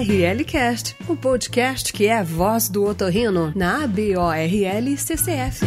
ORL Cast, o podcast que é a voz do otorrino na ABORL CCF.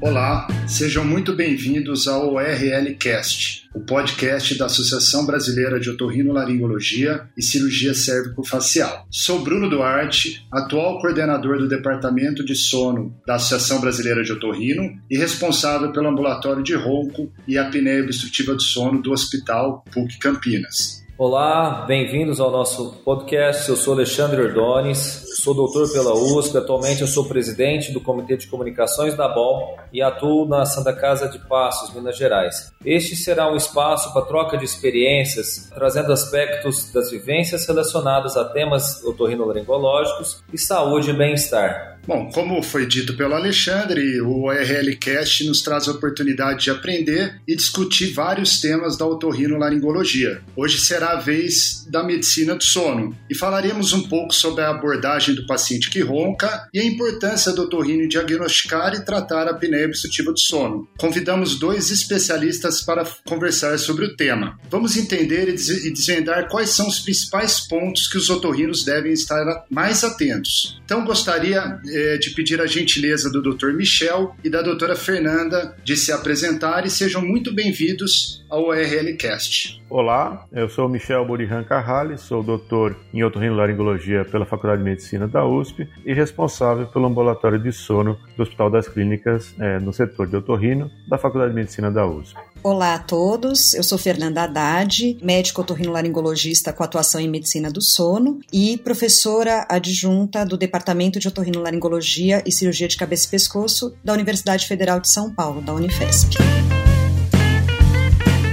Olá, sejam muito bem-vindos ao ORL Cast, o podcast da Associação Brasileira de Otorrinolaringologia e Cirurgia Cérvico-Facial. Sou Bruno Duarte, atual coordenador do Departamento de Sono da Associação Brasileira de Otorrino e responsável pelo ambulatório de ronco e apneia obstrutiva do sono do Hospital PUC Campinas. Olá, bem-vindos ao nosso podcast. Eu sou Alexandre Ordones, sou doutor pela USP. Atualmente eu sou presidente do Comitê de Comunicações da BOL e atuo na Santa Casa de Passos, Minas Gerais. Este será um espaço para troca de experiências, trazendo aspectos das vivências relacionadas a temas otorrinolaringológicos e saúde e bem-estar. Bom, como foi dito pelo Alexandre, o ORLcast nos traz a oportunidade de aprender e discutir vários temas da otorrinolaringologia. Hoje será a vez da medicina do sono e falaremos um pouco sobre a abordagem do paciente que ronca e a importância do otorrino diagnosticar e tratar a apneia obstrutiva do sono. Convidamos dois especialistas para conversar sobre o tema. Vamos entender e desvendar quais são os principais pontos que os otorrinos devem estar mais atentos. Então, gostaria de pedir a gentileza do Dr. Michel e da doutora Fernanda de se apresentar e sejam muito bem-vindos ao ORLcast. Olá, eu sou Michel Burihan Carrales, sou doutor em otorrinolaringologia pela Faculdade de Medicina da USP e responsável pelo ambulatório de sono do Hospital das Clínicas é, no setor de otorrino da Faculdade de Medicina da USP. Olá a todos, eu sou Fernanda Haddad, médico otorrinolaringologista com atuação em medicina do sono e professora adjunta do Departamento de Otorrinolaringologia e Cirurgia de Cabeça e Pescoço da Universidade Federal de São Paulo, da Unifesp.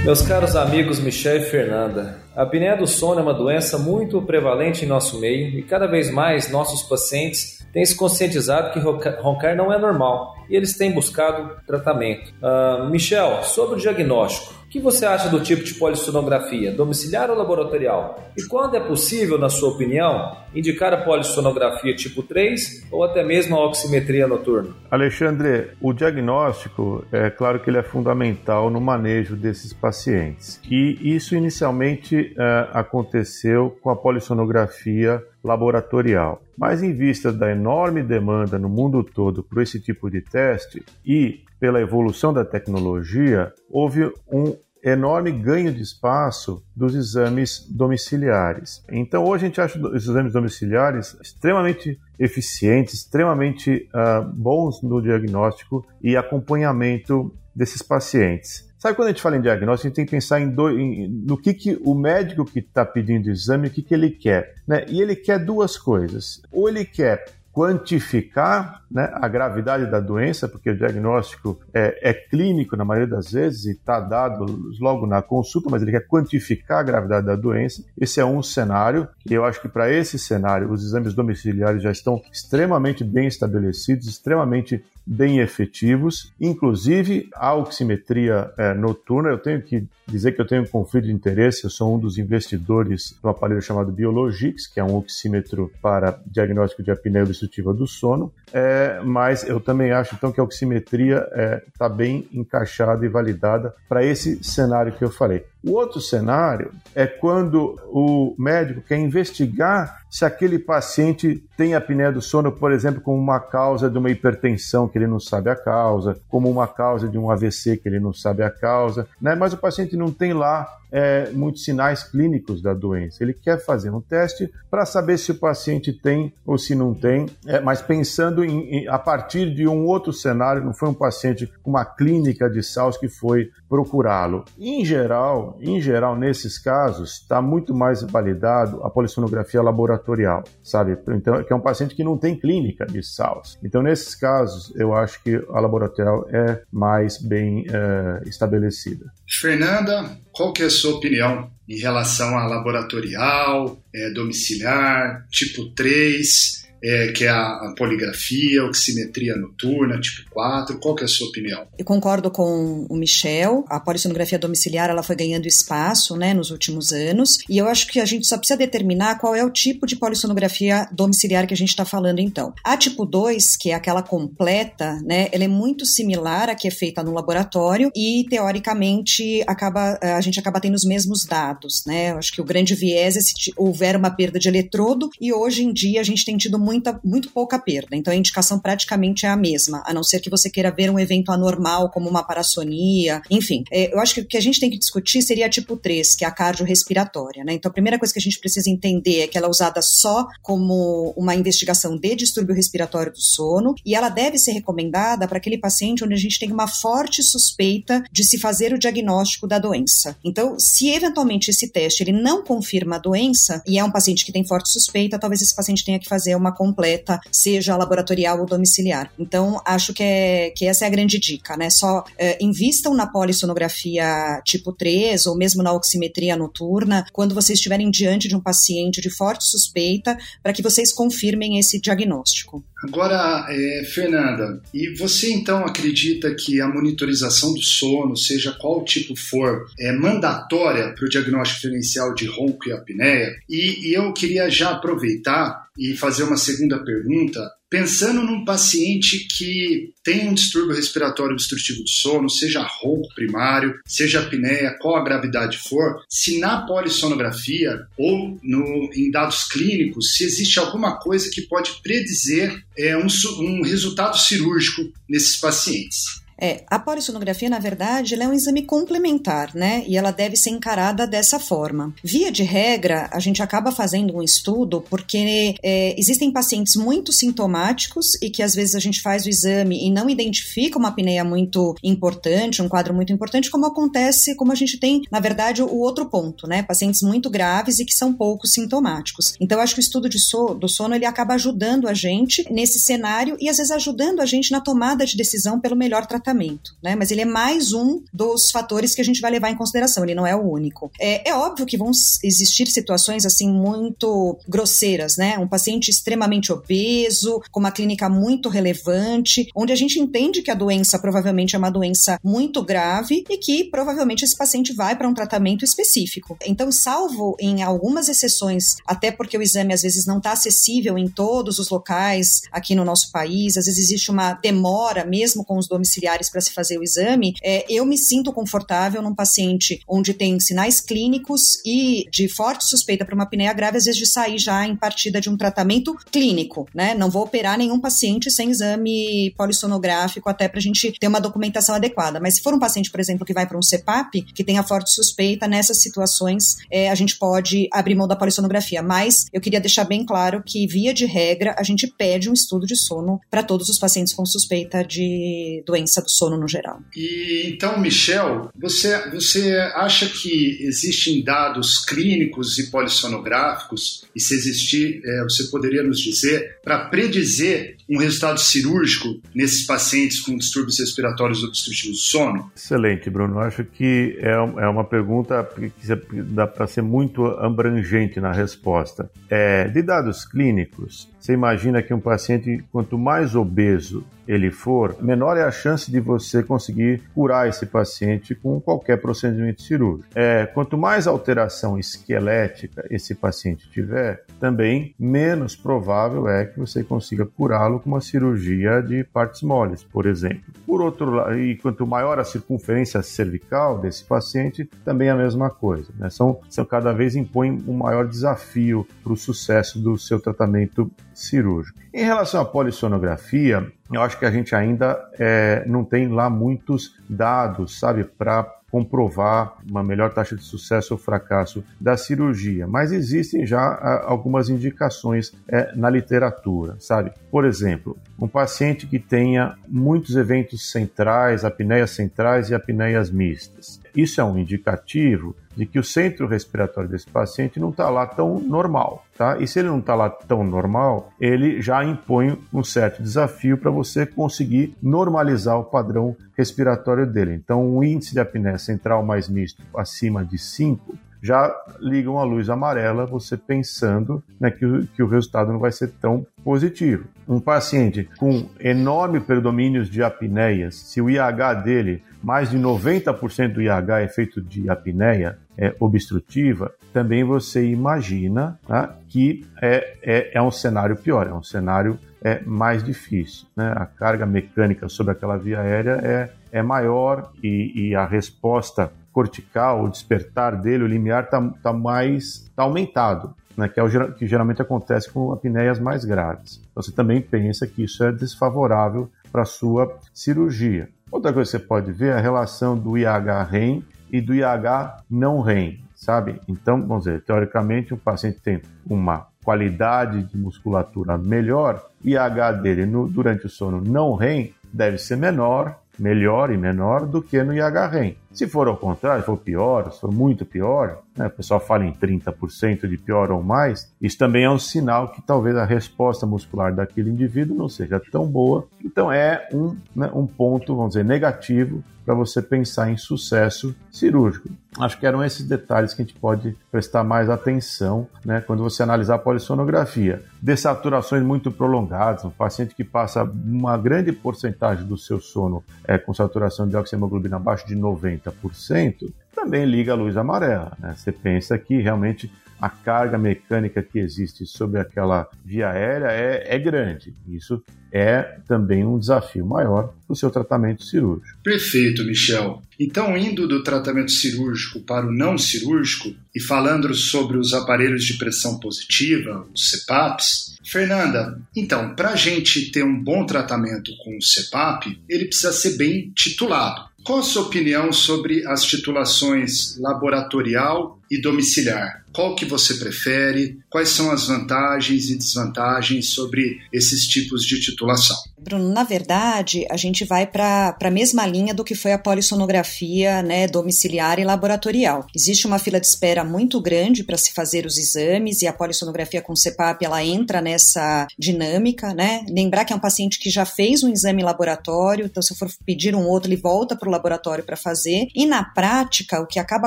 Meus caros amigos Michel e Fernanda, a apneia do sono é uma doença muito prevalente em nosso meio e cada vez mais nossos pacientes têm se conscientizado que roncar não é normal e eles têm buscado tratamento. Uh, Michel, sobre o diagnóstico, o que você acha do tipo de polissonografia, domiciliar ou laboratorial? E quando é possível, na sua opinião, indicar a polissonografia tipo 3 ou até mesmo a oximetria noturna? Alexandre, o diagnóstico, é claro que ele é fundamental no manejo desses pacientes. E isso inicialmente é, aconteceu com a polissonografia laboratorial. Mas em vista da enorme demanda no mundo todo por esse tipo de teste e pela evolução da tecnologia, houve um enorme ganho de espaço dos exames domiciliares. Então, hoje a gente acha os exames domiciliares extremamente eficientes, extremamente uh, bons no diagnóstico e acompanhamento desses pacientes. Sabe quando a gente fala em diagnóstico, a gente tem que pensar em, do, em no que, que o médico que está pedindo exame, o que, que ele quer. Né? E ele quer duas coisas. Ou ele quer quantificar né, a gravidade da doença, porque o diagnóstico é, é clínico na maioria das vezes e está dado logo na consulta, mas ele quer quantificar a gravidade da doença. Esse é um cenário, e eu acho que para esse cenário os exames domiciliares já estão extremamente bem estabelecidos, extremamente bem efetivos, inclusive a oximetria é, noturna. Eu tenho que dizer que eu tenho um conflito de interesse, eu sou um dos investidores do aparelho chamado Biologix, que é um oxímetro para diagnóstico de apneia obstrutiva do sono, é, mas eu também acho então que a oximetria está é, tá bem encaixada e validada para esse cenário que eu falei. O outro cenário é quando o médico quer investigar se aquele paciente tem apneia do sono, por exemplo, como uma causa de uma hipertensão que ele não sabe a causa, como uma causa de um AVC que ele não sabe a causa, né? mas o paciente não tem lá é, muitos sinais clínicos da doença. Ele quer fazer um teste para saber se o paciente tem ou se não tem, é, mas pensando em, em, a partir de um outro cenário, não foi um paciente com uma clínica de SALS que foi procurá-lo. Em geral, em geral, nesses casos, está muito mais validado a polissonografia laboratorial, sabe? Então, que é um paciente que não tem clínica de SALS. Então, nesses casos, eu acho que a laboratorial é mais bem é, estabelecida. Fernanda, qual que é a sua opinião em relação a laboratorial, é, domiciliar, tipo 3? É, que é a, a poligrafia, oximetria noturna, tipo 4? Qual que é a sua opinião? Eu concordo com o Michel. A polissonografia domiciliar ela foi ganhando espaço né, nos últimos anos, e eu acho que a gente só precisa determinar qual é o tipo de polissonografia domiciliar que a gente está falando então. A tipo 2, que é aquela completa, né, ela é muito similar à que é feita no laboratório e, teoricamente, acaba, a gente acaba tendo os mesmos dados. Né? Eu acho que o grande viés é se houver uma perda de eletrodo, e hoje em dia a gente tem tido muita, muito pouca perda. Então a indicação praticamente é a mesma, a não ser que você queira ver um evento anormal, como uma parassonia, enfim. É, eu acho que o que a gente tem que discutir seria a tipo 3, que é a cardiorrespiratória. Né? Então a primeira coisa que a gente precisa entender é que ela é usada só como uma investigação de distúrbio respiratório do sono, e ela deve ser recomendada para aquele paciente onde a gente tem uma forte suspeita de se fazer o diagnóstico da doença. Então, se eventualmente esse teste ele não confirma a doença e é um paciente que tem forte suspeita, talvez esse paciente tenha que fazer uma completa, seja laboratorial ou domiciliar. Então, acho que, é, que essa é a grande dica, né? Só é, invistam na polissonografia tipo 3 ou mesmo na oximetria noturna quando vocês estiverem diante de um paciente de forte suspeita para que vocês confirmem esse diagnóstico. Agora, é, Fernanda, e você então acredita que a monitorização do sono, seja qual tipo for, é mandatória para o diagnóstico diferencial de ronco e apneia? E, e eu queria já aproveitar e fazer uma segunda pergunta. Pensando num paciente que tem um distúrbio respiratório obstrutivo do sono, seja ronco primário, seja apneia, qual a gravidade for, se na polissonografia ou no, em dados clínicos, se existe alguma coisa que pode predizer é, um, um resultado cirúrgico nesses pacientes. É, a polissonografia, na verdade, é um exame complementar, né? E ela deve ser encarada dessa forma. Via de regra, a gente acaba fazendo um estudo porque é, existem pacientes muito sintomáticos e que às vezes a gente faz o exame e não identifica uma apneia muito importante, um quadro muito importante, como acontece, como a gente tem, na verdade, o outro ponto, né? Pacientes muito graves e que são pouco sintomáticos. Então, acho que o estudo so, do sono ele acaba ajudando a gente nesse cenário e às vezes ajudando a gente na tomada de decisão pelo melhor tratamento tratamento, né? Mas ele é mais um dos fatores que a gente vai levar em consideração, ele não é o único. É, é óbvio que vão existir situações assim muito grosseiras, né? Um paciente extremamente obeso, com uma clínica muito relevante, onde a gente entende que a doença provavelmente é uma doença muito grave e que provavelmente esse paciente vai para um tratamento específico. Então, salvo em algumas exceções, até porque o exame às vezes não está acessível em todos os locais aqui no nosso país, às vezes existe uma demora mesmo com os domiciliares para se fazer o exame, é, eu me sinto confortável num paciente onde tem sinais clínicos e de forte suspeita para uma apneia grave, às vezes de sair já em partida de um tratamento clínico, né? Não vou operar nenhum paciente sem exame polissonográfico até para a gente ter uma documentação adequada. Mas se for um paciente, por exemplo, que vai para um CEPAP, que tenha forte suspeita, nessas situações é, a gente pode abrir mão da polissonografia. Mas eu queria deixar bem claro que, via de regra, a gente pede um estudo de sono para todos os pacientes com suspeita de doença do sono no geral. E então, Michel, você, você acha que existem dados clínicos e polissonográficos, e se existir, é, você poderia nos dizer, para predizer um resultado cirúrgico nesses pacientes com distúrbios respiratórios obstrutivos do sono? Excelente, Bruno. Acho que é, é uma pergunta que dá para ser muito abrangente na resposta. É, de dados clínicos, você imagina que um paciente, quanto mais obeso ele for, menor é a chance de você conseguir curar esse paciente com qualquer procedimento cirúrgico. É, quanto mais alteração esquelética esse paciente tiver, também menos provável é que você consiga curá-lo com uma cirurgia de partes moles, por exemplo. Por outro lado, e quanto maior a circunferência cervical desse paciente, também é a mesma coisa. Né? São, são cada vez impõem um maior desafio para o sucesso do seu tratamento cirúrgico. Em relação à polissonografia, eu acho que a gente ainda é, não tem lá muitos dados, sabe, para comprovar uma melhor taxa de sucesso ou fracasso da cirurgia, mas existem já algumas indicações é, na literatura, sabe? Por exemplo, um paciente que tenha muitos eventos centrais, apneias centrais e apneias mistas. Isso é um indicativo de que o centro respiratório desse paciente não está lá tão normal, tá? E se ele não está lá tão normal, ele já impõe um certo desafio para você conseguir normalizar o padrão respiratório dele. Então, um índice de apneia central mais misto acima de 5 já ligam a luz amarela, você pensando né, que, o, que o resultado não vai ser tão positivo. Um paciente com enorme predomínios de apneias, se o IH dele, mais de 90% do IH é feito de apneia é, obstrutiva, também você imagina tá, que é, é, é um cenário pior, é um cenário é mais difícil. Né? A carga mecânica sobre aquela via aérea é, é maior e, e a resposta cortical, o despertar dele, o limiar está tá mais tá aumentado, né? que é o que geralmente acontece com apneias mais graves. Você também pensa que isso é desfavorável para sua cirurgia. Outra coisa que você pode ver é a relação do IH-REM e do IH não REM, sabe? Então, vamos dizer, teoricamente, o paciente tem uma qualidade de musculatura melhor, IH dele no, durante o sono não REM deve ser menor, melhor e menor do que no IH REM. Se for ao contrário, se for pior, se for muito pior, né, o pessoal fala em 30% de pior ou mais, isso também é um sinal que talvez a resposta muscular daquele indivíduo não seja tão boa. Então é um, né, um ponto, vamos dizer, negativo para você pensar em sucesso cirúrgico. Acho que eram esses detalhes que a gente pode prestar mais atenção né, quando você analisar a polissonografia. Dessaturações muito prolongadas, um paciente que passa uma grande porcentagem do seu sono é, com saturação de oxihemoglobina abaixo de 90%, 30%, também liga a luz amarela. Né? Você pensa que realmente a carga mecânica que existe sobre aquela via aérea é, é grande. Isso é também um desafio maior para o seu tratamento cirúrgico. Perfeito, Michel. Então, indo do tratamento cirúrgico para o não cirúrgico e falando sobre os aparelhos de pressão positiva, os CPAPs, Fernanda, então, para a gente ter um bom tratamento com o CPAP, ele precisa ser bem titulado. Qual a sua opinião sobre as titulações laboratorial e domiciliar? Qual que você prefere? Quais são as vantagens e desvantagens sobre esses tipos de titulação? Bruno, na verdade, a gente vai para a mesma linha do que foi a polissonografia né, domiciliar e laboratorial. Existe uma fila de espera muito grande para se fazer os exames e a polissonografia com CEPAP ela entra nessa dinâmica. Né? Lembrar que é um paciente que já fez um exame laboratório, então se eu for pedir um outro, ele volta para o laboratório para fazer. E na prática, o que acaba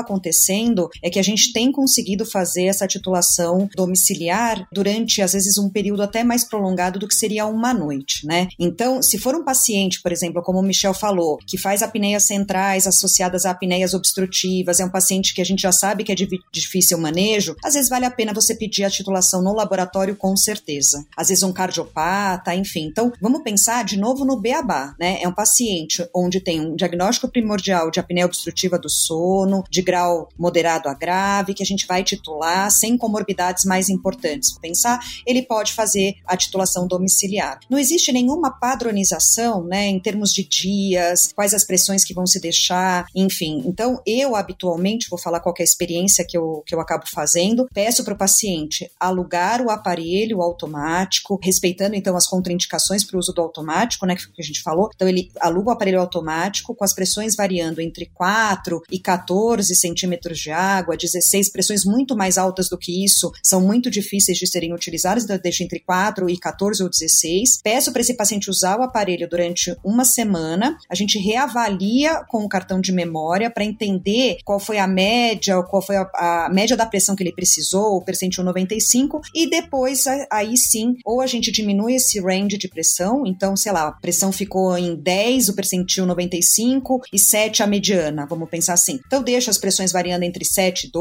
acontecendo é que a gente tem conseguido fazer essa titulação domiciliar durante, às vezes, um período até mais prolongado do que seria uma noite. Né? Então, se for um paciente, por exemplo, como o Michel falou, que faz apneias centrais associadas a apneias obstrutivas, é um paciente que a gente já sabe que é de difícil manejo, às vezes vale a pena você pedir a titulação no laboratório com certeza. Às vezes um cardiopata, enfim. Então, vamos pensar de novo no beabá, né? É um paciente onde tem um diagnóstico primordial de apneia obstrutiva do sono, de grau moderado a grave, que a gente vai titular sem comorbidades mais importantes. Pensar, ele pode fazer a titulação domiciliar. Não existe nenhuma padronização, né, em termos de dias, quais as pressões que vão se deixar, enfim. Então, eu habitualmente, vou falar qual é a experiência que eu, que eu acabo fazendo, peço para o paciente alugar o aparelho automático, respeitando então as contraindicações para o uso do automático, né, que a gente falou. Então, ele aluga o aparelho automático com as pressões variando entre 4 e 14 centímetros de água, 16 pressões muito mais altas do que isso, são muito difíceis de serem utilizadas, então deixo entre 4 e 14 ou 16. Peço para esse paciente usar o aparelho durante uma semana, a gente reavalia com o cartão de memória para entender qual foi a média, qual foi a, a, média da pressão que ele precisou, o percentil 95, e depois aí sim, ou a gente diminui esse range de pressão, então, sei lá, a pressão ficou em 10, o percentil 95 e 7 a mediana, vamos pensar assim. Então deixa as pressões variando entre 7 e 12,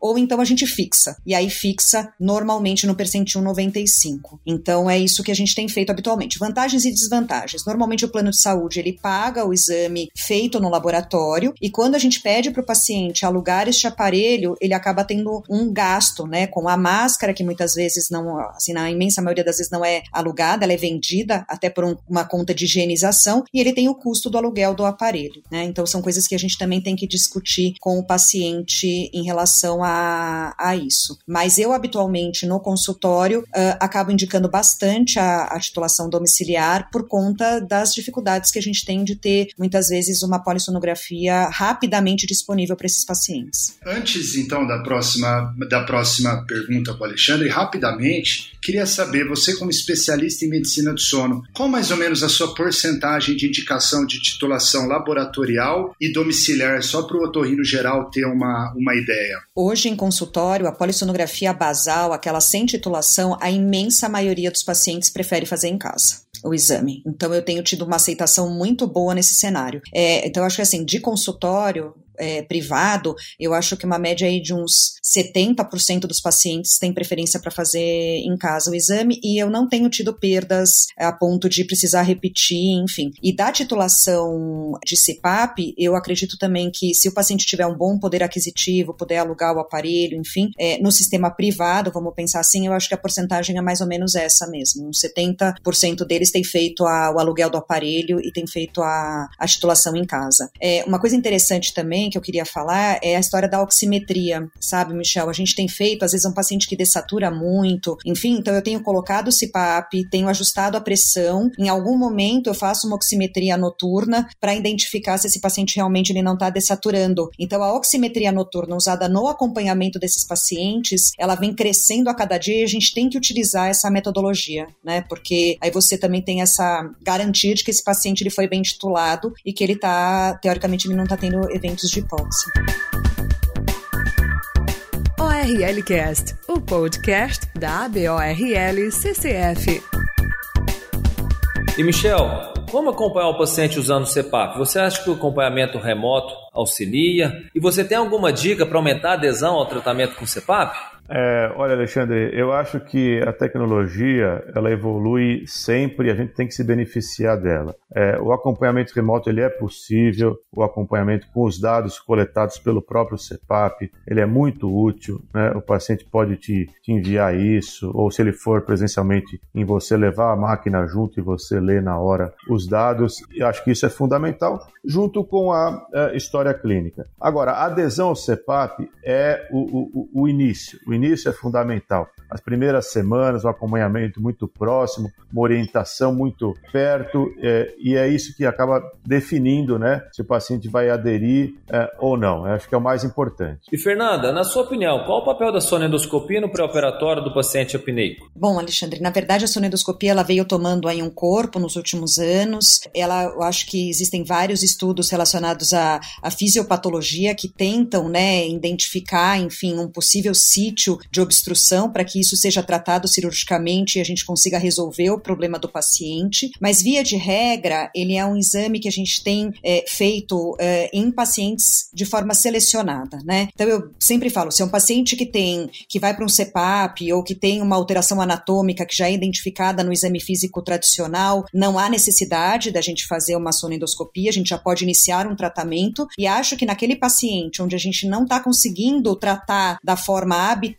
ou então a gente fixa, e aí fixa normalmente no percentil 95. Então é isso que a gente tem feito habitualmente. Vantagens e desvantagens. Normalmente o plano de saúde ele paga o exame feito no laboratório e quando a gente pede para o paciente alugar este aparelho, ele acaba tendo um gasto, né, com a máscara que muitas vezes não, assim, na imensa maioria das vezes não é alugada, ela é vendida até por um, uma conta de higienização e ele tem o custo do aluguel do aparelho, né? Então são coisas que a gente também tem que discutir com o paciente em relação a, a isso. Mas eu habitualmente no consultório uh, acabo indicando bastante a, a titulação domiciliar por conta das dificuldades que a gente tem de ter, muitas vezes, uma polissonografia rapidamente disponível para esses pacientes. Antes, então, da próxima, da próxima pergunta para o Alexandre, rapidamente, queria saber, você como especialista em medicina do sono, qual mais ou menos a sua porcentagem de indicação de titulação laboratorial e domiciliar, só para o otorrino geral ter uma, uma ideia? Apneia? Hoje, em consultório, a polissonografia basal, aquela sem titulação, a imensa maioria dos pacientes prefere fazer em casa o exame. Então, eu tenho tido uma aceitação muito boa nesse cenário. É, então, eu acho que assim, de consultório, é, privado, eu acho que uma média aí de uns 70% dos pacientes têm preferência para fazer em casa o exame e eu não tenho tido perdas a ponto de precisar repetir, enfim. E da titulação de CPAP, eu acredito também que se o paciente tiver um bom poder aquisitivo, puder alugar o aparelho, enfim, é, no sistema privado, vamos pensar assim, eu acho que a porcentagem é mais ou menos essa mesmo. Uns 70% deles têm feito a, o aluguel do aparelho e têm feito a, a titulação em casa. É, uma coisa interessante também que eu queria falar é a história da oximetria, sabe, Michel? A gente tem feito, às vezes, um paciente que dessatura muito, enfim, então eu tenho colocado o CPAP, tenho ajustado a pressão, em algum momento eu faço uma oximetria noturna para identificar se esse paciente realmente ele não está dessaturando. Então, a oximetria noturna usada no acompanhamento desses pacientes, ela vem crescendo a cada dia e a gente tem que utilizar essa metodologia, né? Porque aí você também tem essa garantia de que esse paciente ele foi bem titulado e que ele está, teoricamente, ele não está tendo eventos de hipóxia. ORLcast, o podcast da ABORL CCF. E Michel, como acompanhar o paciente usando o CPAP? Você acha que o acompanhamento remoto auxilia? E você tem alguma dica para aumentar a adesão ao tratamento com CPAP? É, olha, Alexandre, eu acho que a tecnologia ela evolui sempre e a gente tem que se beneficiar dela. É, o acompanhamento remoto ele é possível, o acompanhamento com os dados coletados pelo próprio CEPAP ele é muito útil. Né? O paciente pode te, te, enviar isso, ou se ele for presencialmente em você levar a máquina junto e você ler na hora os dados. Eu acho que isso é fundamental, junto com a, a história clínica. Agora, a adesão ao CEPAP é o, o, o início. O início é fundamental. As primeiras semanas, o um acompanhamento muito próximo, uma orientação muito perto, é, e é isso que acaba definindo né, se o paciente vai aderir é, ou não. Eu acho que é o mais importante. E Fernanda, na sua opinião, qual o papel da sonendoscopia no pré-operatório do paciente apneico? Bom, Alexandre, na verdade a sonendoscopia ela veio tomando aí um corpo nos últimos anos. Ela, eu acho que existem vários estudos relacionados à, à fisiopatologia que tentam né, identificar, enfim, um possível sítio de obstrução para que isso seja tratado cirurgicamente e a gente consiga resolver o problema do paciente. Mas, via de regra, ele é um exame que a gente tem é, feito é, em pacientes de forma selecionada, né? Então, eu sempre falo, se é um paciente que tem, que vai para um CEPAP ou que tem uma alteração anatômica que já é identificada no exame físico tradicional, não há necessidade da gente fazer uma sonendoscopia, a gente já pode iniciar um tratamento e acho que naquele paciente onde a gente não está conseguindo tratar da forma habitual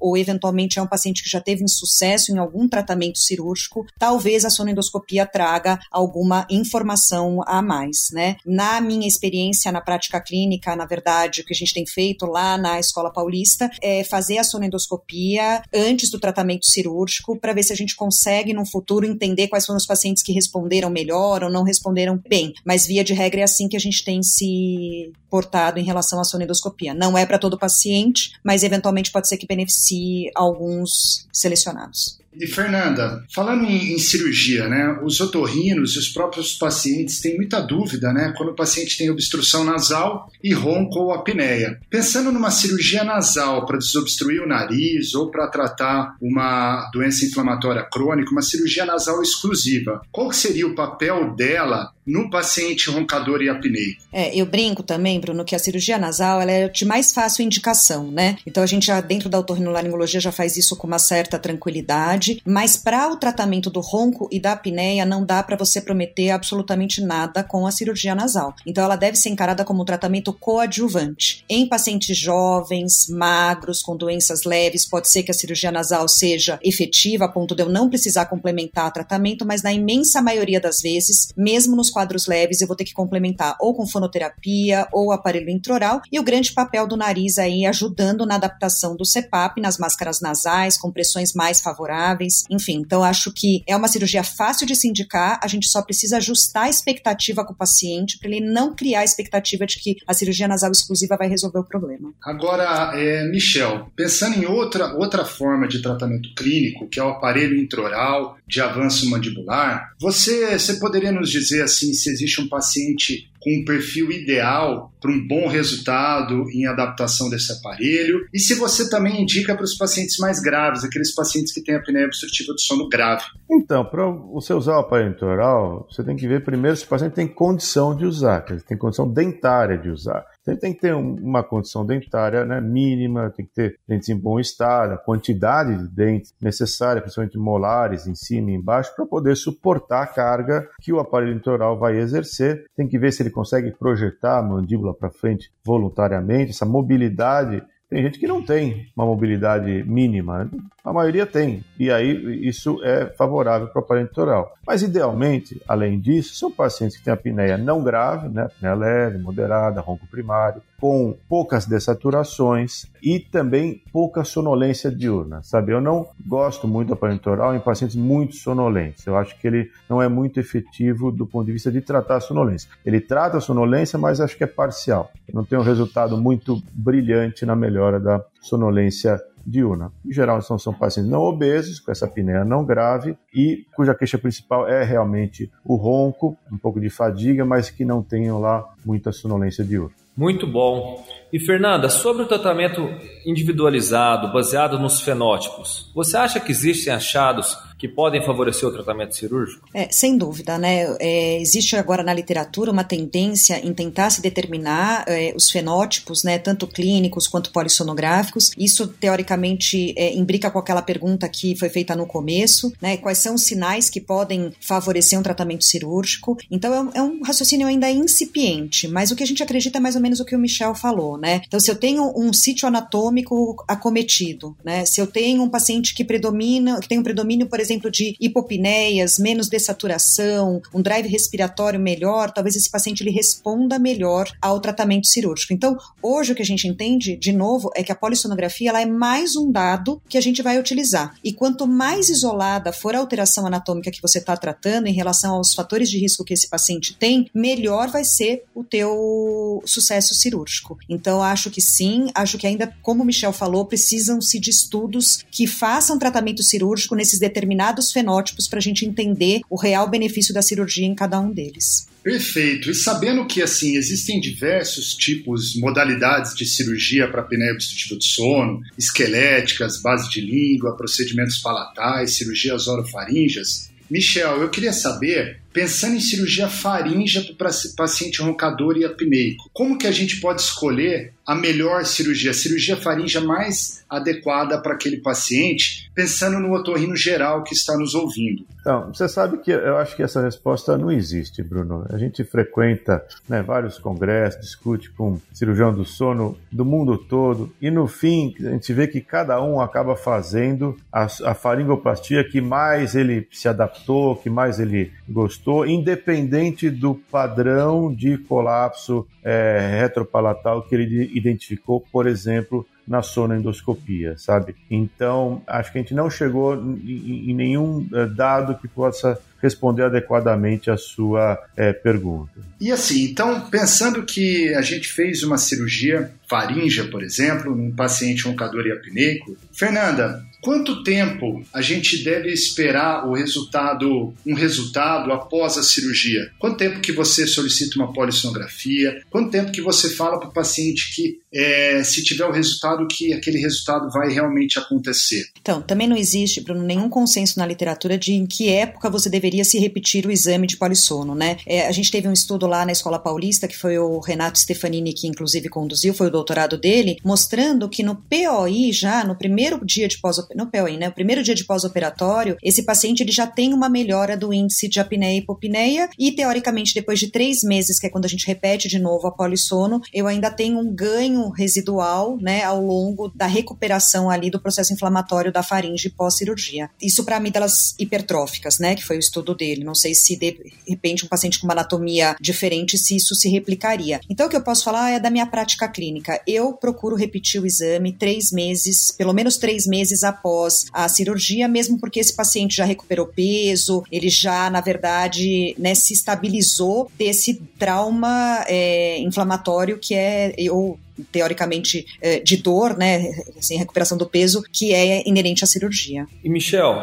ou eventualmente é um paciente que já teve insucesso em algum tratamento cirúrgico, talvez a sonendoscopia traga alguma informação a mais, né? Na minha experiência na prática clínica, na verdade, o que a gente tem feito lá na Escola Paulista é fazer a sonendoscopia antes do tratamento cirúrgico para ver se a gente consegue no futuro entender quais foram os pacientes que responderam melhor ou não responderam bem. Mas via de regra é assim que a gente tem se portado em relação à sonendoscopia. Não é para todo paciente, mas eventualmente pode ser que beneficie alguns selecionados. E Fernanda, falando em, em, cirurgia, né, os otorrinos os próprios pacientes têm muita dúvida, né, quando o paciente tem obstrução nasal e ronco ou apneia. Pensando numa cirurgia nasal para desobstruir o nariz ou para tratar uma doença inflamatória crônica, uma cirurgia nasal exclusiva, qual seria o papel dela no paciente roncador e apneico? É, eu brinco também, Bruno, que a cirurgia nasal ela é de mais fácil indicação, né? Então a gente já dentro da otorrinolaringologia já faz isso com uma certa tranquilidade, mas para o tratamento do ronco e da apneia não dá para você prometer absolutamente nada com a cirurgia nasal. Então ela deve ser encarada como um tratamento coadjuvante. Em pacientes jovens, magros, com doenças leves, pode ser que a cirurgia nasal seja efetiva a ponto de eu não precisar complementar tratamento, mas na imensa maioria das vezes, mesmo nos quadros leves, eu vou ter que complementar ou com fonoterapia ou aparelho introral e o grande papel do nariz aí ajudando na adaptação do CPAP nas máscaras nasais, com pressões mais favoráveis, enfim. Então, acho que é uma cirurgia fácil de se indicar, a gente só precisa ajustar a expectativa com o paciente para ele não criar a expectativa de que a cirurgia nasal exclusiva vai resolver o problema. Agora, é, Michel, pensando em outra, outra forma de tratamento clínico, que é o aparelho introral de avanço mandibular, você, você poderia nos dizer assim assim se existe um paciente com um perfil ideal para um bom resultado em adaptação desse aparelho. E se você também indica para os pacientes mais graves, aqueles pacientes que têm apneia obstrutiva do sono grave. Então, para você usar o aparelho intraoral, você tem que ver primeiro se o paciente tem condição de usar, tem condição dentária de usar. Então, tem que ter uma condição dentária né, mínima, tem que ter dentes em bom estado, a quantidade de dentes necessária, principalmente molares em cima e embaixo, para poder suportar a carga que o aparelho intraoral vai exercer. Tem que ver se ele consegue projetar a mandíbula para frente voluntariamente, essa mobilidade tem gente que não tem uma mobilidade mínima, a maioria tem, e aí isso é favorável para o aparelho oral. Mas, idealmente, além disso, são pacientes que têm apneia não grave, né, apneia leve, moderada, ronco primário, com poucas dessaturações e também pouca sonolência diurna, sabe? Eu não gosto muito do aparelho oral em pacientes muito sonolentes. Eu acho que ele não é muito efetivo do ponto de vista de tratar a sonolência. Ele trata a sonolência, mas acho que é parcial. Não tem um resultado muito brilhante na melhora da sonolência diurna. Em geral, são, são pacientes não obesos, com essa apneia não grave, e cuja queixa principal é realmente o ronco, um pouco de fadiga, mas que não tenham lá muita sonolência diurna. Muito bom. E Fernanda, sobre o tratamento individualizado, baseado nos fenótipos, você acha que existem achados que podem favorecer o tratamento cirúrgico? É, sem dúvida, né? É, existe agora na literatura uma tendência em tentar se determinar é, os fenótipos, né, tanto clínicos quanto polissonográficos. Isso, teoricamente, é, imbrica com aquela pergunta que foi feita no começo, né? Quais são os sinais que podem favorecer um tratamento cirúrgico? Então, é, é um raciocínio ainda incipiente, mas o que a gente acredita é mais ou menos o que o Michel falou, né? Então, se eu tenho um sítio anatômico acometido, né? Se eu tenho um paciente que predomina, que tem um predomínio, por exemplo, exemplo, de hipopneias, menos dessaturação, um drive respiratório melhor, talvez esse paciente ele responda melhor ao tratamento cirúrgico. Então, hoje o que a gente entende, de novo, é que a polissonografia ela é mais um dado que a gente vai utilizar. E quanto mais isolada for a alteração anatômica que você está tratando em relação aos fatores de risco que esse paciente tem, melhor vai ser o teu sucesso cirúrgico. Então, acho que sim, acho que ainda, como o Michel falou, precisam-se de estudos que façam tratamento cirúrgico nesses determinados determinados fenótipos para a gente entender o real benefício da cirurgia em cada um deles. Perfeito. E sabendo que assim existem diversos tipos, modalidades de cirurgia para apneia obstrutiva do sono, esqueléticas, base de língua, procedimentos palatais, cirurgias orofaríngeas, Michel, eu queria saber pensando em cirurgia faríngea para paciente roncador e apneico, como que a gente pode escolher a melhor cirurgia, a cirurgia faríngea mais adequada para aquele paciente, pensando no otorrino geral que está nos ouvindo? Então, você sabe que eu acho que essa resposta não existe, Bruno. A gente frequenta né, vários congressos, discute com cirurgião do sono do mundo todo e no fim a gente vê que cada um acaba fazendo a, a faringoplastia que mais ele se adaptou, que mais ele gostou independente do padrão de colapso é, retropalatal que ele identificou, por exemplo, na sonoendoscopia, sabe? Então, acho que a gente não chegou em, nenhum é, dado que possa responder adequadamente a sua é, pergunta. E assim, então, pensando que a gente fez uma cirurgia faríngea, por exemplo, num paciente roncador e apneico, Fernanda, Quanto tempo a gente deve esperar o resultado, um resultado após a cirurgia? Quanto tempo que você solicita uma polissonografia? Quanto tempo que você fala para o paciente que é, se tiver o resultado, que aquele resultado vai realmente acontecer? Então, também não existe, Bruno, nenhum consenso na literatura de em que época você deveria se repetir o exame de polissono, né? É, a gente teve um estudo lá na Escola Paulista, que foi o Renato Stefanini que inclusive conduziu, foi o doutorado dele, mostrando que no POI já, no primeiro dia de pós no POI, né, o primeiro dia de pós-operatório, esse paciente ele já tem uma melhora do índice de apneia e hipopneia e, teoricamente, depois de três meses, que é quando a gente repete de novo a polissono, eu ainda tenho um ganho residual, né, ao longo da recuperação ali do processo inflamatório da faringe pós-cirurgia. Isso para amígdalas hipertróficas, né, que foi o estudo dele. Não sei se, de repente, um paciente com uma anatomia diferente, se isso se replicaria. Então, o que eu posso falar é da minha prática clínica. Eu procuro repetir o exame três meses, pelo menos três meses após a cirurgia, mesmo porque esse paciente já recuperou peso, ele já, na verdade, né, se estabilizou desse trauma é, inflamatório que é, ou teoricamente é, de dor, né, assim, recuperação do peso, que é inerente à cirurgia. E Michel,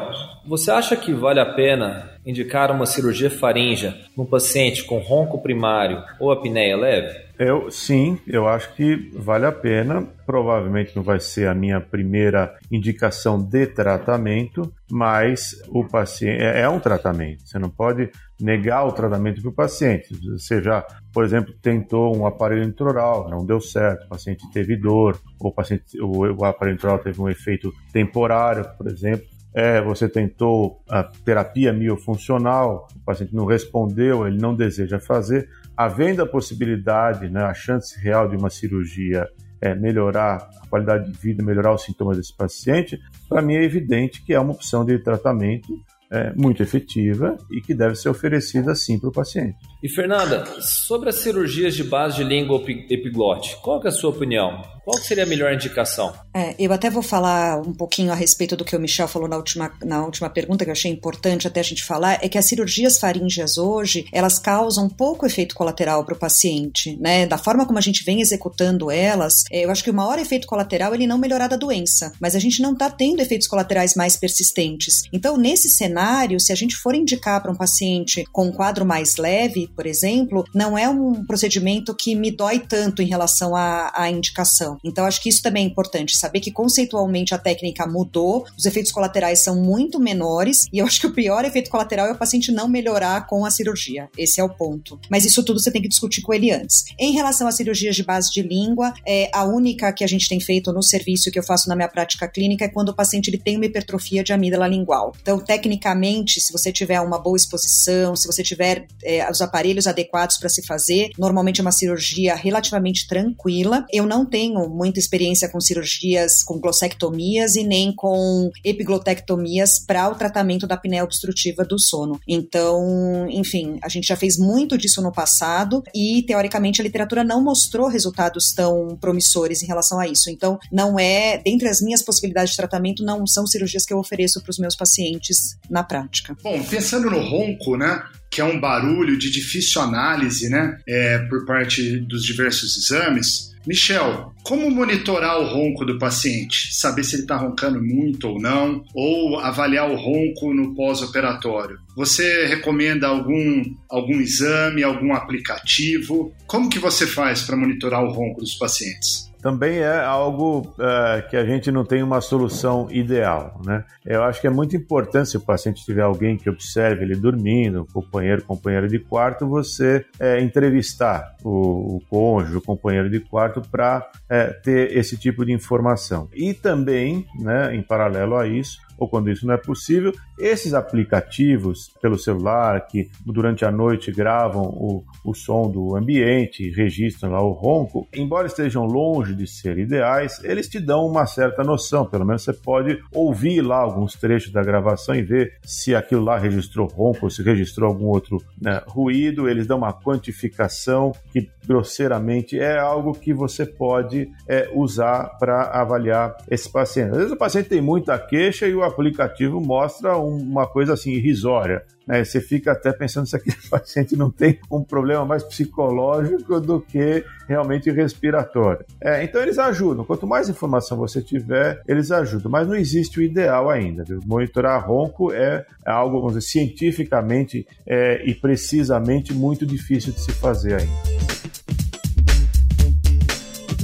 você acha que vale a pena indicar uma cirurgia faríngea num paciente com ronco primário ou apneia leve? Eu sim, eu acho que vale a pena. Provavelmente não vai ser a minha primeira indicação de tratamento, mas o paciente é, é um tratamento. Você não pode negar o tratamento para o paciente. Você já, por exemplo, tentou um aparelho intraoral, não deu certo, o paciente teve dor, ou o, paciente, o, o aparelho intraoral teve um efeito temporário, por exemplo. É, você tentou a terapia miofuncional, o paciente não respondeu, ele não deseja fazer. Havendo a possibilidade, né, a chance real de uma cirurgia é, melhorar a qualidade de vida, melhorar os sintomas desse paciente, para mim é evidente que é uma opção de tratamento é, muito efetiva e que deve ser oferecida sim para o paciente. E Fernanda, sobre as cirurgias de base de língua epiglote, qual é a sua opinião? Qual seria a melhor indicação? É, eu até vou falar um pouquinho a respeito do que o Michel falou na última, na última pergunta, que eu achei importante até a gente falar, é que as cirurgias faríngeas hoje, elas causam pouco efeito colateral para o paciente, né? Da forma como a gente vem executando elas, é, eu acho que o maior efeito colateral é ele não melhorar da doença, mas a gente não está tendo efeitos colaterais mais persistentes. Então, nesse cenário, se a gente for indicar para um paciente com um quadro mais leve, por exemplo, não é um procedimento que me dói tanto em relação à, à indicação. Então, acho que isso também é importante, saber que conceitualmente a técnica mudou, os efeitos colaterais são muito menores, e eu acho que o pior efeito colateral é o paciente não melhorar com a cirurgia. Esse é o ponto. Mas isso tudo você tem que discutir com ele antes. Em relação às cirurgias de base de língua, é, a única que a gente tem feito no serviço que eu faço na minha prática clínica é quando o paciente ele tem uma hipertrofia de amígdala lingual. Então, tecnicamente, se você tiver uma boa exposição, se você tiver é, os aparelhos adequados para se fazer, normalmente é uma cirurgia relativamente tranquila. Eu não tenho muita experiência com cirurgias, com glossectomias e nem com epiglotectomias para o tratamento da apneia obstrutiva do sono. Então, enfim, a gente já fez muito disso no passado e, teoricamente, a literatura não mostrou resultados tão promissores em relação a isso. Então, não é, dentre as minhas possibilidades de tratamento, não são cirurgias que eu ofereço para os meus pacientes na prática. Bom, pensando no ronco, né? Que é um barulho de difícil análise, né, é, por parte dos diversos exames. Michel, como monitorar o ronco do paciente? Saber se ele está roncando muito ou não, ou avaliar o ronco no pós-operatório? Você recomenda algum, algum exame, algum aplicativo? Como que você faz para monitorar o ronco dos pacientes? Também é algo é, que a gente não tem uma solução ideal, né? Eu acho que é muito importante se o paciente tiver alguém que observe ele dormindo, companheiro, companheiro de quarto, você é, entrevistar o, o cônjuge, o companheiro de quarto para é, ter esse tipo de informação. E também, né, em paralelo a isso, ou quando isso não é possível, esses aplicativos pelo celular que durante a noite gravam o, o som do ambiente, registram lá o ronco, embora estejam longe de ser ideais, eles te dão uma certa noção, pelo menos você pode ouvir lá alguns trechos da gravação e ver se aquilo lá registrou ronco ou se registrou algum outro né, ruído, eles dão uma quantificação que grosseiramente é algo que você pode é, usar para avaliar esse paciente. Às vezes o paciente tem muita queixa e o aplicativo mostra uma coisa assim irrisória. Né? Você fica até pensando se aquele paciente não tem um problema mais psicológico do que realmente respiratório. É, então eles ajudam. Quanto mais informação você tiver, eles ajudam. Mas não existe o ideal ainda. Viu? Monitorar ronco é algo, vamos dizer, cientificamente é, e precisamente muito difícil de se fazer ainda.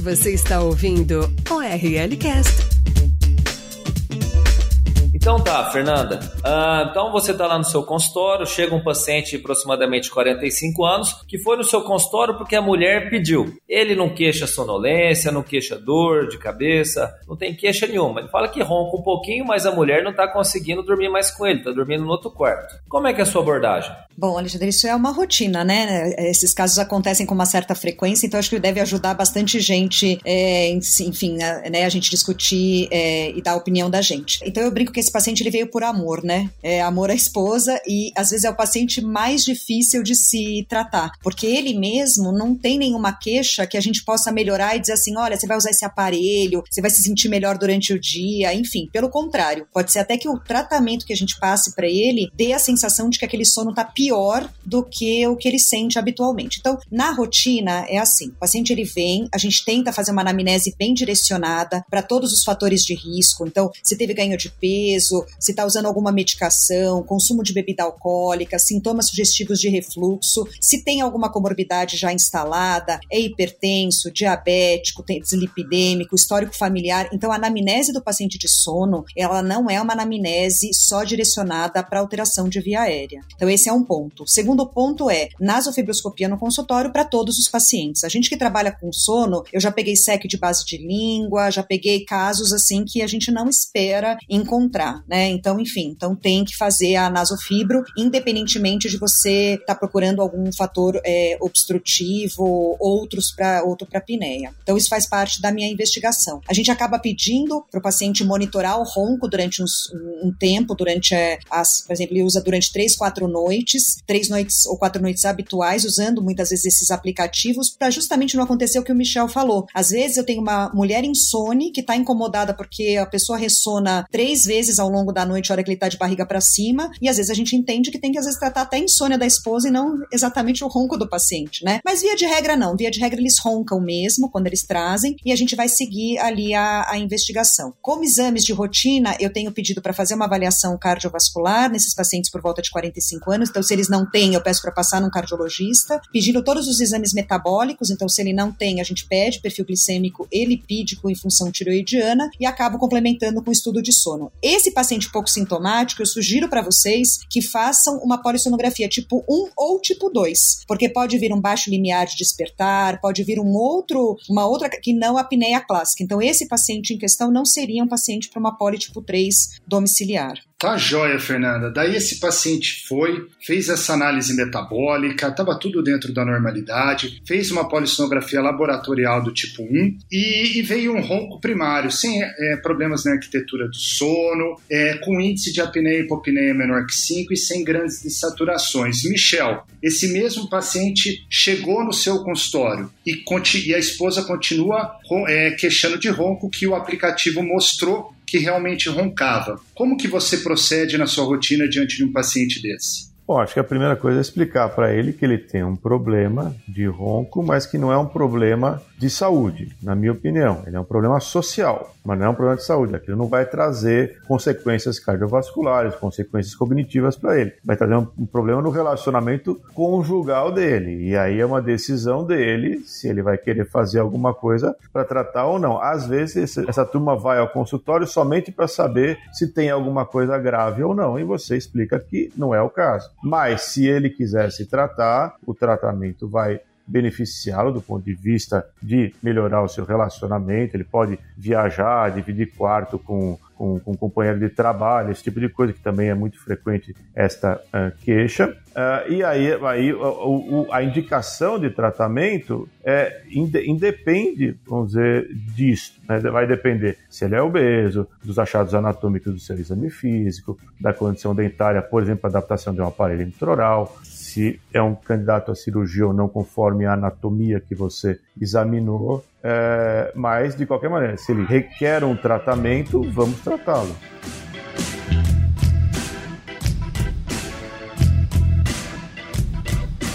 Você está ouvindo o RL Cast. Então tá, Fernanda. Uh, então você está lá no seu consultório, chega um paciente de aproximadamente 45 anos que foi no seu consultório porque a mulher pediu. Ele não queixa sonolência, não queixa dor de cabeça, não tem queixa nenhuma. Ele fala que ronca um pouquinho, mas a mulher não está conseguindo dormir mais com ele, está dormindo no outro quarto. Como é que é a sua abordagem? Bom, Alexandre, isso é uma rotina, né? Esses casos acontecem com uma certa frequência, então acho que deve ajudar bastante gente, é, enfim, né, a gente discutir é, e dar a opinião da gente. Então eu brinco que esse esse paciente ele veio por amor, né? É amor à esposa e às vezes é o paciente mais difícil de se tratar, porque ele mesmo não tem nenhuma queixa que a gente possa melhorar e dizer assim, olha, você vai usar esse aparelho, você vai se sentir melhor durante o dia, enfim, pelo contrário, pode ser até que o tratamento que a gente passe para ele dê a sensação de que aquele sono tá pior do que o que ele sente habitualmente. Então, na rotina é assim, o paciente ele vem, a gente tenta fazer uma anamnese bem direcionada para todos os fatores de risco. Então, se teve ganho de peso peso, se está usando alguma medicação, consumo de bebida alcoólica, sintomas sugestivos de refluxo, se tem alguma comorbidade já instalada, é hipertenso, diabético, tem dislipidêmico, histórico familiar. Então, a anamnese do paciente de sono, ela não é uma anamnese só direcionada para alteração de via aérea. Então, esse é um ponto. Segundo ponto é nasofibroscopia no consultório para todos os pacientes. A gente que trabalha com sono, eu já peguei SEC de base de língua, já peguei casos assim que a gente não espera encontrar, né? Então, enfim, então tem que fazer a nasofibro, independentemente de você estar tá procurando algum fator é, obstrutivo, outros para outro para apneia. Então, isso faz parte da minha investigação. A gente acaba pedindo para o paciente monitorar o ronco durante uns, um tempo, durante é, as, por exemplo, ele usa durante três, quatro noites, três noites ou quatro noites habituais, usando muitas vezes esses aplicativos para justamente não acontecer o que o Michel falou. Às vezes eu tenho uma mulher insone que está incomodada porque a pessoa ressona três vezes ao longo da noite, a hora que ele está de barriga para cima, e às vezes a gente entende que tem que às vezes tratar até a insônia da esposa e não exatamente o ronco do paciente, né? Mas via de regra não, via de regra eles roncam mesmo quando eles trazem e a gente vai seguir ali a, a investigação. Como exames de rotina, eu tenho pedido para fazer uma avaliação cardiovascular nesses pacientes por volta de 45 anos, então se eles não têm, eu peço para passar num cardiologista, pedindo todos os exames metabólicos, então se ele não tem, a gente pede perfil glicêmico e lipídico em função tiroidiana e acabo complementando com estudo de sono. Esse paciente pouco sintomático, eu sugiro para vocês que façam uma polissonografia tipo 1 ou tipo 2, porque pode vir um baixo limiar de despertar, pode vir um outro, uma outra que não a apneia clássica. Então esse paciente em questão não seria um paciente para uma poli tipo 3 domiciliar. Tá joia, Fernanda. Daí esse paciente foi, fez essa análise metabólica, estava tudo dentro da normalidade, fez uma polissonografia laboratorial do tipo 1 e, e veio um ronco primário, sem é, problemas na arquitetura do sono, é, com índice de apneia e hipopneia menor que 5 e sem grandes dessaturações. Michel, esse mesmo paciente chegou no seu consultório e, e a esposa continua é, queixando de ronco que o aplicativo mostrou que realmente roncava. Como que você procede na sua rotina diante de um paciente desse? Bom, acho que a primeira coisa é explicar para ele que ele tem um problema de ronco, mas que não é um problema de saúde, na minha opinião. Ele é um problema social, mas não é um problema de saúde. Aquilo não vai trazer consequências cardiovasculares, consequências cognitivas para ele. Vai trazer um, problema no relacionamento conjugal dele. E aí é uma decisão dele se ele vai querer fazer alguma coisa para tratar ou não. Às vezes essa turma vai ao consultório somente para saber se tem alguma coisa grave ou não, e você explica que não é o caso. Mas se ele quiser se tratar, o tratamento vai beneficiá-lo do ponto de vista de melhorar o seu relacionamento. Ele pode viajar, dividir quarto com, com, com um companheiro de trabalho, esse tipo de coisa que também é muito frequente esta uh, queixa. Uh, e aí, aí o, o, a indicação de tratamento é, independe, vamos dizer, disso. Né? Vai depender se ele é obeso, dos achados anatômicos do seu exame físico, da condição dentária, por exemplo, adaptação de um aparelho intraoral, se é um candidato à cirurgia ou não, conforme a anatomia que você examinou. É, mas, de qualquer maneira, se ele requer um tratamento, vamos tratá-lo.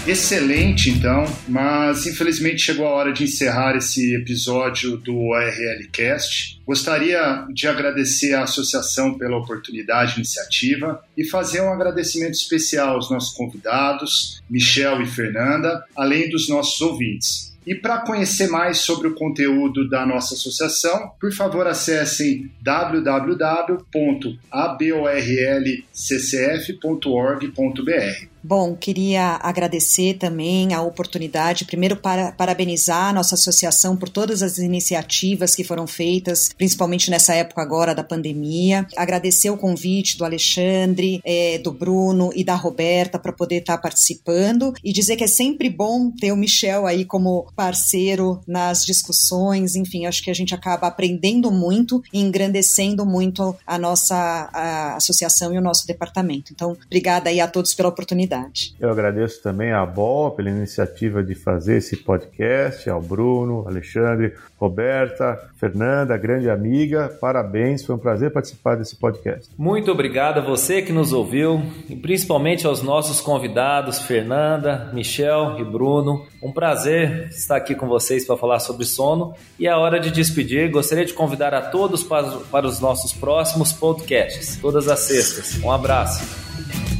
Excelente, então, mas infelizmente chegou a hora de encerrar esse episódio do ORLcast. Gostaria de agradecer à associação pela oportunidade e iniciativa e fazer um agradecimento especial aos nossos convidados, Michel e Fernanda, além dos nossos ouvintes. E para conhecer mais sobre o conteúdo da nossa associação, por favor acessem www.aborlccf.org.br. Bom, queria agradecer também a oportunidade, primeiro para parabenizar a nossa associação por todas as iniciativas que foram feitas, principalmente nessa época agora da pandemia. Agradecer o convite do Alexandre, é, do Bruno e da Roberta para poder estar participando e dizer que é sempre bom ter o Michel aí como parceiro nas discussões. Enfim, acho que a gente acaba aprendendo muito e engrandecendo muito a nossa a associação e o nosso departamento. Então, obrigada aí a todos pela oportunidade. Oportunidade. Eu agradeço também à BOL pela iniciativa de fazer esse podcast, ao Bruno, Alexandre, Roberta, Fernanda, grande amiga, parabéns, foi um prazer participar desse podcast. Muito obrigado a você que nos ouviu e principalmente aos nossos convidados, Fernanda, Michel e Bruno. Um prazer estar aqui com vocês para falar sobre sono e é hora de despedir. Gostaria de convidar a todos para, para os nossos próximos podcasts, todas as sextas. Um abraço.